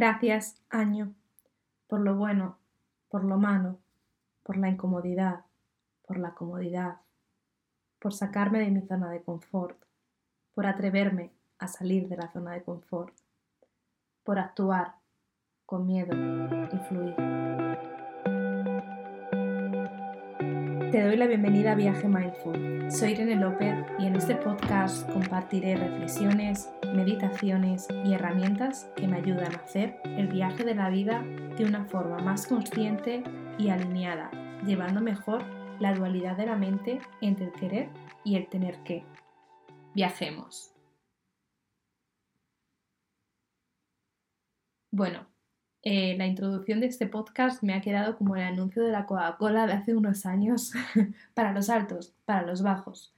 Gracias, año, por lo bueno, por lo malo, por la incomodidad, por la comodidad, por sacarme de mi zona de confort, por atreverme a salir de la zona de confort, por actuar con miedo y fluir. Te doy la bienvenida a Viaje Mindful. Soy Irene López y en este podcast compartiré reflexiones, meditaciones y herramientas que me ayudan a hacer el viaje de la vida de una forma más consciente y alineada, llevando mejor la dualidad de la mente entre el querer y el tener que. Viajemos. Bueno, eh, la introducción de este podcast me ha quedado como el anuncio de la Coca-Cola de hace unos años, para los altos, para los bajos.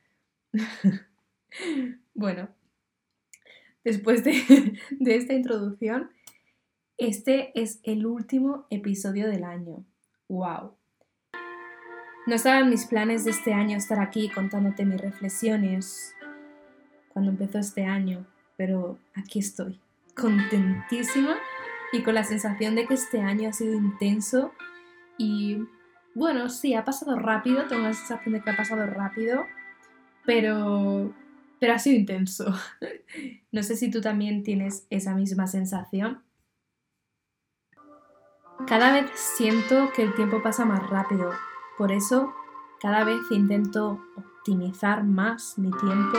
bueno, después de, de esta introducción, este es el último episodio del año. ¡Wow! No estaban mis planes de este año estar aquí contándote mis reflexiones cuando empezó este año, pero aquí estoy, contentísima y con la sensación de que este año ha sido intenso y bueno, sí, ha pasado rápido, tengo la sensación de que ha pasado rápido, pero, pero ha sido intenso. No sé si tú también tienes esa misma sensación. Cada vez siento que el tiempo pasa más rápido, por eso cada vez intento optimizar más mi tiempo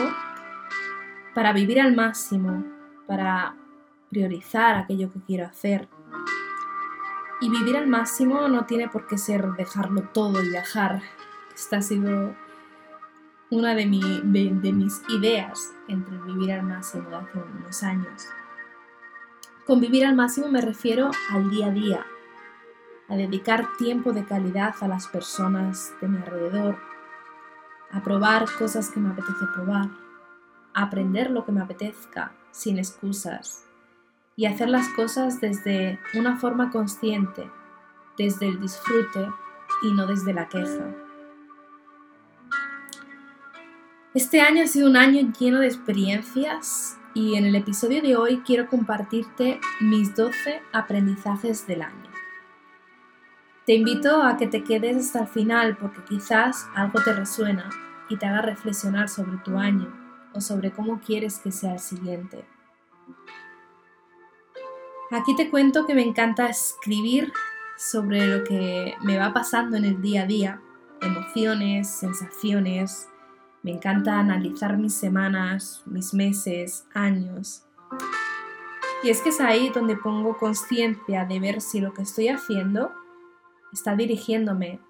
para vivir al máximo, para priorizar aquello que quiero hacer. Y vivir al máximo no tiene por qué ser dejarlo todo y viajar. Esta ha sido una de, mis ideas entre vivir al máximo de hace unos años. Con vivir al máximo me refiero al día a día, a dedicar tiempo de calidad a las personas de mi alrededor, a probar cosas que me apetece probar, a aprender lo que me apetezca sin excusas, y hacer las cosas desde una forma consciente, desde el disfrute y no desde la queja. Este año ha sido un año lleno de experiencias y en el episodio de hoy quiero compartirte mis 12 aprendizajes del año. Te invito a que te quedes hasta el final porque quizás algo te resuena y te haga reflexionar sobre tu año o sobre cómo quieres que sea el siguiente. Aquí te cuento que me encanta escribir sobre lo que me va pasando en el día a día, emociones, sensaciones. Me encanta analizar mis semanas, mis meses, años. Y es que es ahí donde pongo conciencia de ver si lo que estoy haciendo está dirigiéndome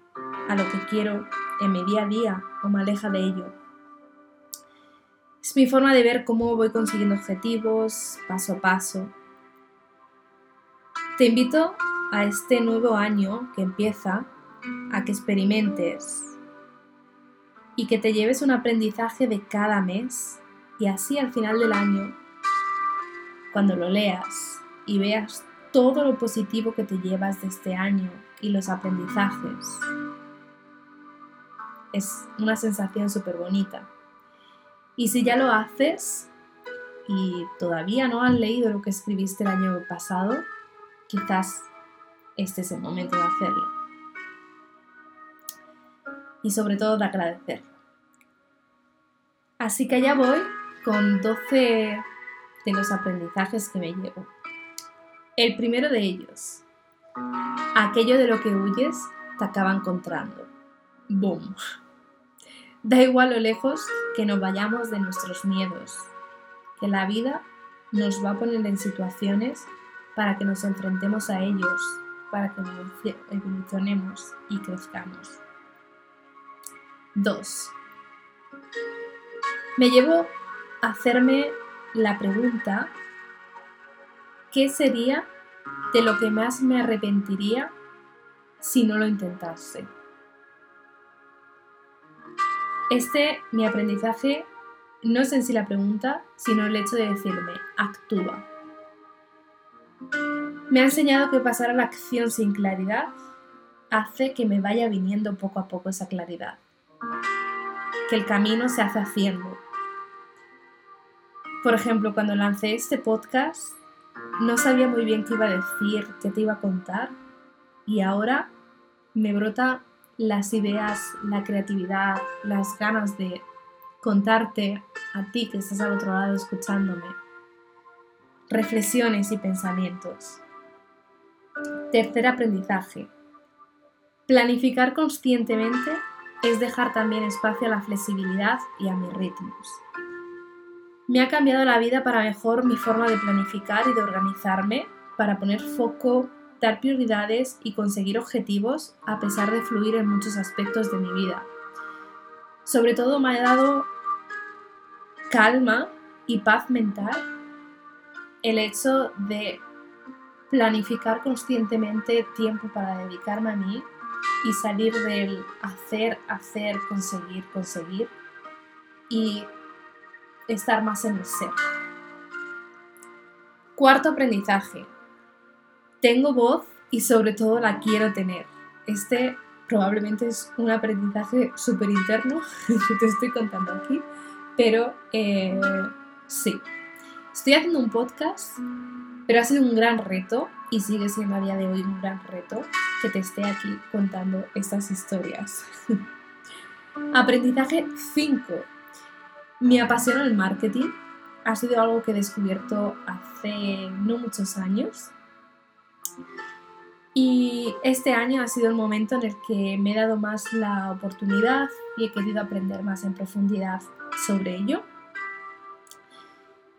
a lo que quiero en mi día a día o me aleja de ello. Es mi forma de ver cómo voy consiguiendo objetivos paso a paso te invito a este nuevo año que empieza a que experimentes y que te lleves un aprendizaje de cada mes y así al final del año, cuando lo leas y veas todo lo positivo que te llevas de este año y los aprendizajes, es una sensación súper bonita. Y si ya lo haces y todavía no has leído lo que escribiste el año pasado, quizás este es el momento de hacerlo. Y sobre todo de agradecer. Así que allá voy con 12 de los aprendizajes que me llevo. El primero de ellos, aquello de lo que huyes te acaba encontrando. ¡Boom! Da igual lo lejos que nos vayamos de nuestros miedos, que la vida nos va a poner en situaciones para que nos enfrentemos a ellos, para que evolucionemos y crezcamos. 2. Me llevo a hacerme la pregunta, ¿qué sería de lo que más me arrepentiría si no lo intentase? Este, mi aprendizaje, no es en sí la pregunta, sino el hecho de decirme, actúa me ha enseñado que pasar a la acción sin claridad hace que me vaya viniendo poco a poco esa claridad, que el camino se hace haciendo. Por ejemplo, cuando lancé este podcast, no sabía muy bien qué iba a decir, qué te iba a contar y ahora me brota las ideas, la creatividad, las ganas de contarte a ti que estás al otro lado escuchándome reflexiones y pensamientos. Tercer aprendizaje. Planificar conscientemente es dejar también espacio a la flexibilidad y a mis ritmos. Me ha cambiado la vida para mejor mi forma de planificar y de organizarme para poner foco, dar prioridades y conseguir objetivos a pesar de fluir en muchos aspectos de mi vida. Sobre todo me ha dado calma y paz mental el hecho de planificar conscientemente tiempo para dedicarme a mí y salir del hacer, hacer, conseguir, conseguir y estar más en el ser. Cuarto aprendizaje. Tengo voz y sobre todo la quiero tener. Este probablemente es un aprendizaje súper interno que te estoy contando aquí, pero eh, sí. Estoy haciendo un podcast, pero ha sido un gran reto y sigue siendo a día de hoy un gran reto que te esté aquí contando estas historias. Aprendizaje 5. Me apasiona el marketing. Ha sido algo que he descubierto hace no muchos años. Y este año ha sido el momento en el que me he dado más la oportunidad y he querido aprender más en profundidad sobre ello.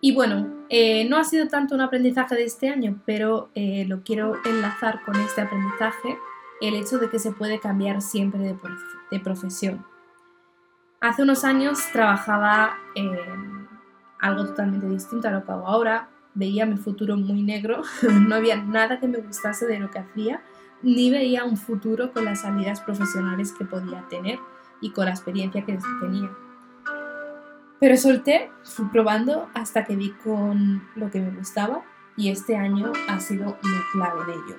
Y bueno, eh, no ha sido tanto un aprendizaje de este año, pero eh, lo quiero enlazar con este aprendizaje, el hecho de que se puede cambiar siempre de, profesión. Hace unos años trabajaba en algo totalmente distinto a lo que hago ahora, veía mi futuro muy negro, no había nada que me gustase de lo que hacía, ni veía un futuro con las salidas profesionales que podía tener y con la experiencia que tenía. Pero solté, fui probando hasta que vi con lo que me gustaba y este año ha sido muy clave de ello.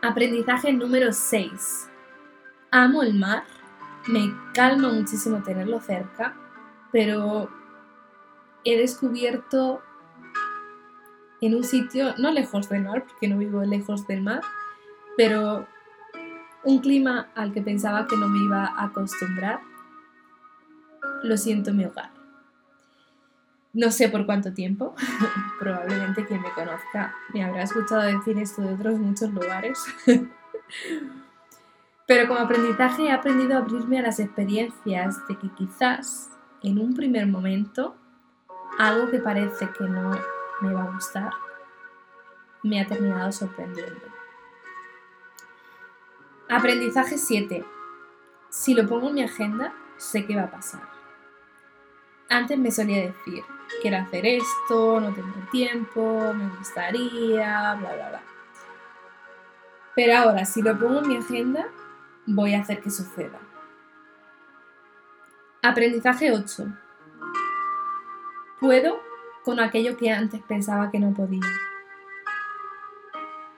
Aprendizaje número 6. Amo el mar, me calma muchísimo tenerlo cerca, pero he descubierto en un sitio, no lejos del mar, porque no vivo lejos del mar, pero un clima al que pensaba que no me iba a acostumbrar lo siento mi hogar. No sé por cuánto tiempo, probablemente quien me conozca me habrá escuchado decir esto de otros muchos lugares. Pero como aprendizaje he aprendido a abrirme a las experiencias de que quizás en un primer momento algo que parece que no me va a gustar me ha terminado sorprendiendo. Aprendizaje 7. Si lo pongo en mi agenda, sé qué va a pasar. Antes me solía decir, quiero hacer esto, no tengo tiempo, me gustaría, bla, bla, bla. Pero ahora, si lo pongo en mi agenda, voy a hacer que suceda. Aprendizaje 8. Puedo con aquello que antes pensaba que no podía.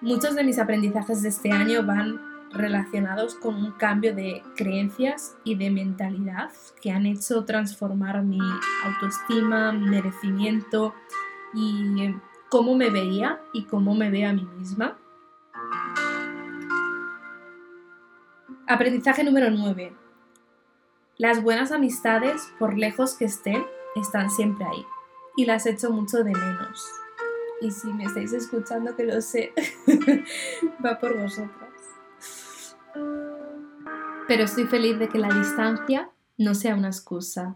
Muchos de mis aprendizajes de este año van relacionados con un cambio de creencias y de mentalidad que han hecho transformar mi autoestima, merecimiento y cómo me veía y cómo me veo a mí misma. Aprendizaje número 9. Las buenas amistades, por lejos que estén, están siempre ahí y las echo mucho de menos. Y si me estáis escuchando, que lo sé, va por vosotros pero estoy feliz de que la distancia no sea una excusa.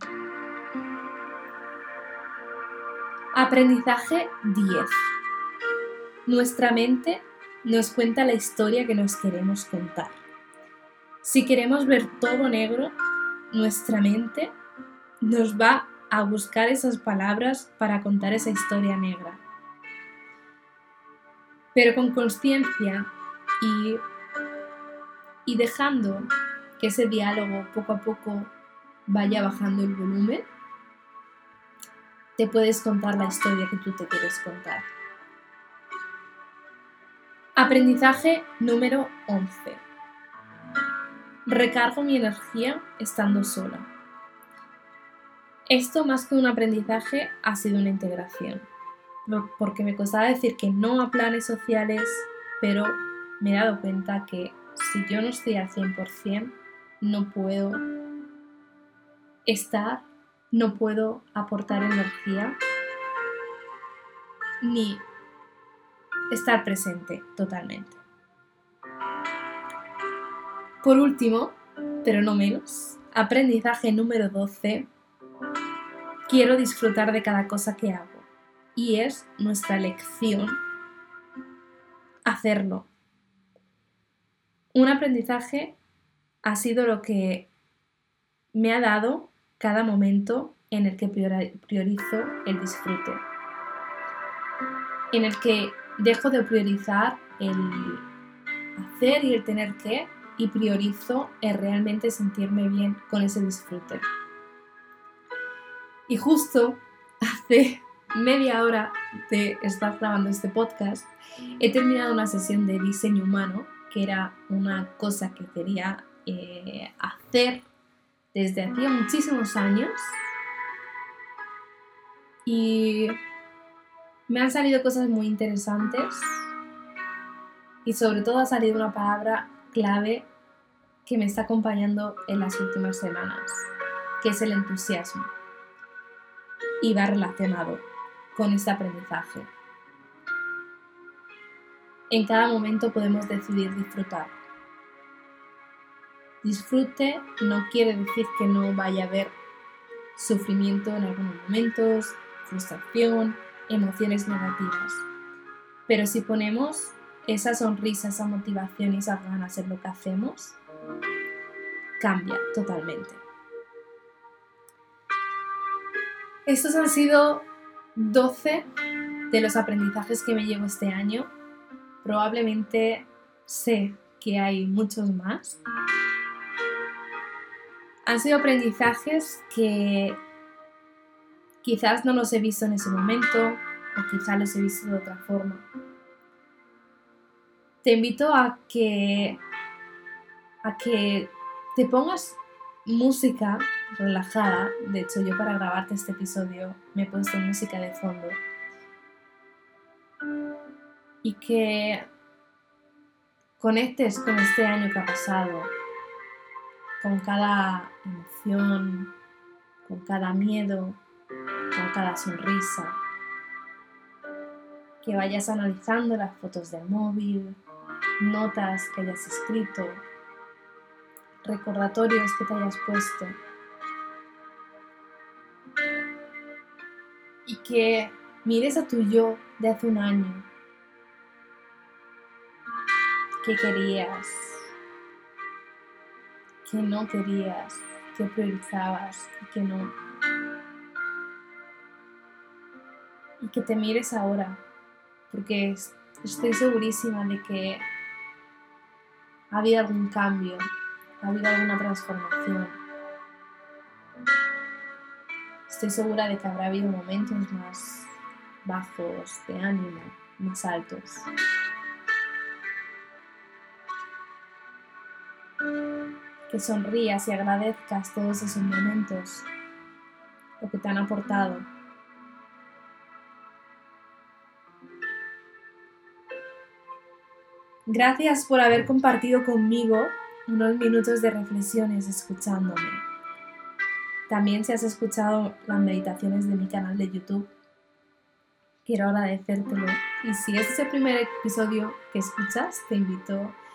Aprendizaje 10. Nuestra mente nos cuenta la historia que nos queremos contar. Si queremos ver todo negro, nuestra mente nos va a buscar esas palabras para contar esa historia negra. Pero con conciencia y, y dejando que ese diálogo poco a poco vaya bajando el volumen, te puedes contar la historia que tú te quieres contar. Aprendizaje número 11. Recargo mi energía estando sola. Esto más que un aprendizaje ha sido una integración, porque me costaba decir que no a planes sociales, pero me he dado cuenta que si yo no estoy al 100%, no puedo estar, no puedo aportar energía, ni estar presente totalmente. Por último, pero no menos, aprendizaje número 12, quiero disfrutar de cada cosa que hago. Y es nuestra lección hacerlo. Un aprendizaje ha sido lo que me ha dado cada momento en el que priorizo el disfrute, en el que dejo de priorizar el hacer y el tener que y priorizo el realmente sentirme bien con ese disfrute. Y justo hace media hora de estar grabando este podcast, he terminado una sesión de diseño humano, que era una cosa que quería eh, hacer desde hacía muchísimos años. Y me han salido cosas muy interesantes y sobre todo ha salido una palabra clave que me está acompañando en las últimas semanas, que es el entusiasmo. Y va relacionado con este aprendizaje. En cada momento podemos decidir disfrutar. Disfrute no quiere decir que no vaya a haber sufrimiento en algunos momentos, frustración, emociones negativas. Pero si ponemos esa sonrisa, esa motivación y esas ganas en lo que hacemos, cambia totalmente. Estos han sido 12 de los aprendizajes que me llevo este año. Probablemente sé que hay muchos más. Han sido aprendizajes que quizás no los he visto en ese momento o quizás los he visto de otra forma. Te invito a que a que te pongas música relajada. De hecho, yo para grabarte este episodio me he puesto música de fondo. Y que conectes con este año que ha pasado, con cada emoción, con cada miedo, con cada sonrisa. Que vayas analizando las fotos del móvil, notas que hayas escrito, recordatorios que te hayas puesto. Y que mires a tu yo de hace un año. ¿Qué querías? ¿Qué no querías? ¿Qué priorizabas? ¿Y qué no? Y que te mires ahora. Porque estoy segurísima de que ha habido algún cambio ha habido alguna transformación. Estoy segura de que habrá habido momentos más bajos de ánimo, más altos. Sonrías y agradezcas todos esos momentos, lo que te han aportado. Gracias por haber compartido conmigo unos minutos de reflexiones escuchándome. También si has escuchado las meditaciones de mi canal de YouTube, quiero agradecértelo. Y si es el primer episodio que escuchas, te invito a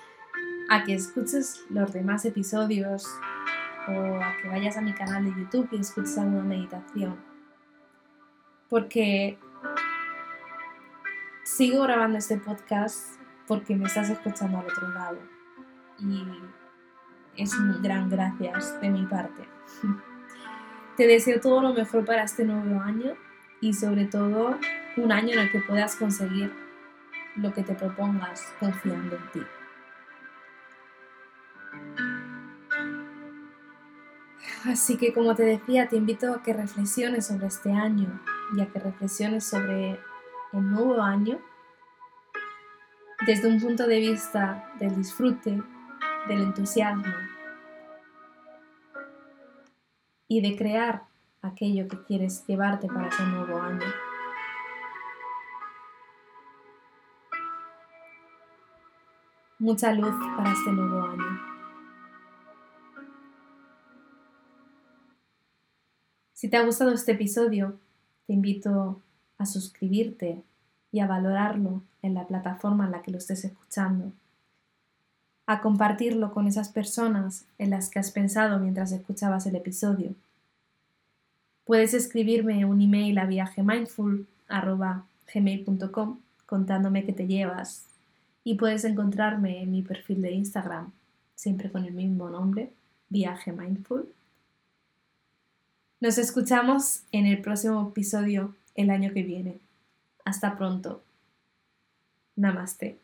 que escuches los demás episodios o a que vayas a mi canal de YouTube y escuches alguna meditación. Porque sigo grabando este podcast porque me estás escuchando al otro lado. Y es un gran gracias de mi parte. Te deseo todo lo mejor para este nuevo año y sobre todo un año en el que puedas conseguir lo que te propongas confiando en ti. Así que como te decía, te invito a que reflexiones sobre este año y a que reflexiones sobre el nuevo año desde un punto de vista del disfrute, del entusiasmo y de crear aquello que quieres llevarte para ese nuevo año. Mucha luz para este nuevo año. Si te ha gustado este episodio, te invito a suscribirte y a valorarlo en la plataforma en la que lo estés escuchando, a compartirlo con esas personas en las que has pensado mientras escuchabas el episodio. Puedes escribirme un email a viagemindful.gmail.com contándome qué te llevas y puedes encontrarme en mi perfil de Instagram, siempre con el mismo nombre, Viaje Mindful. Nos escuchamos en el próximo episodio el año que viene. Hasta pronto. Namaste.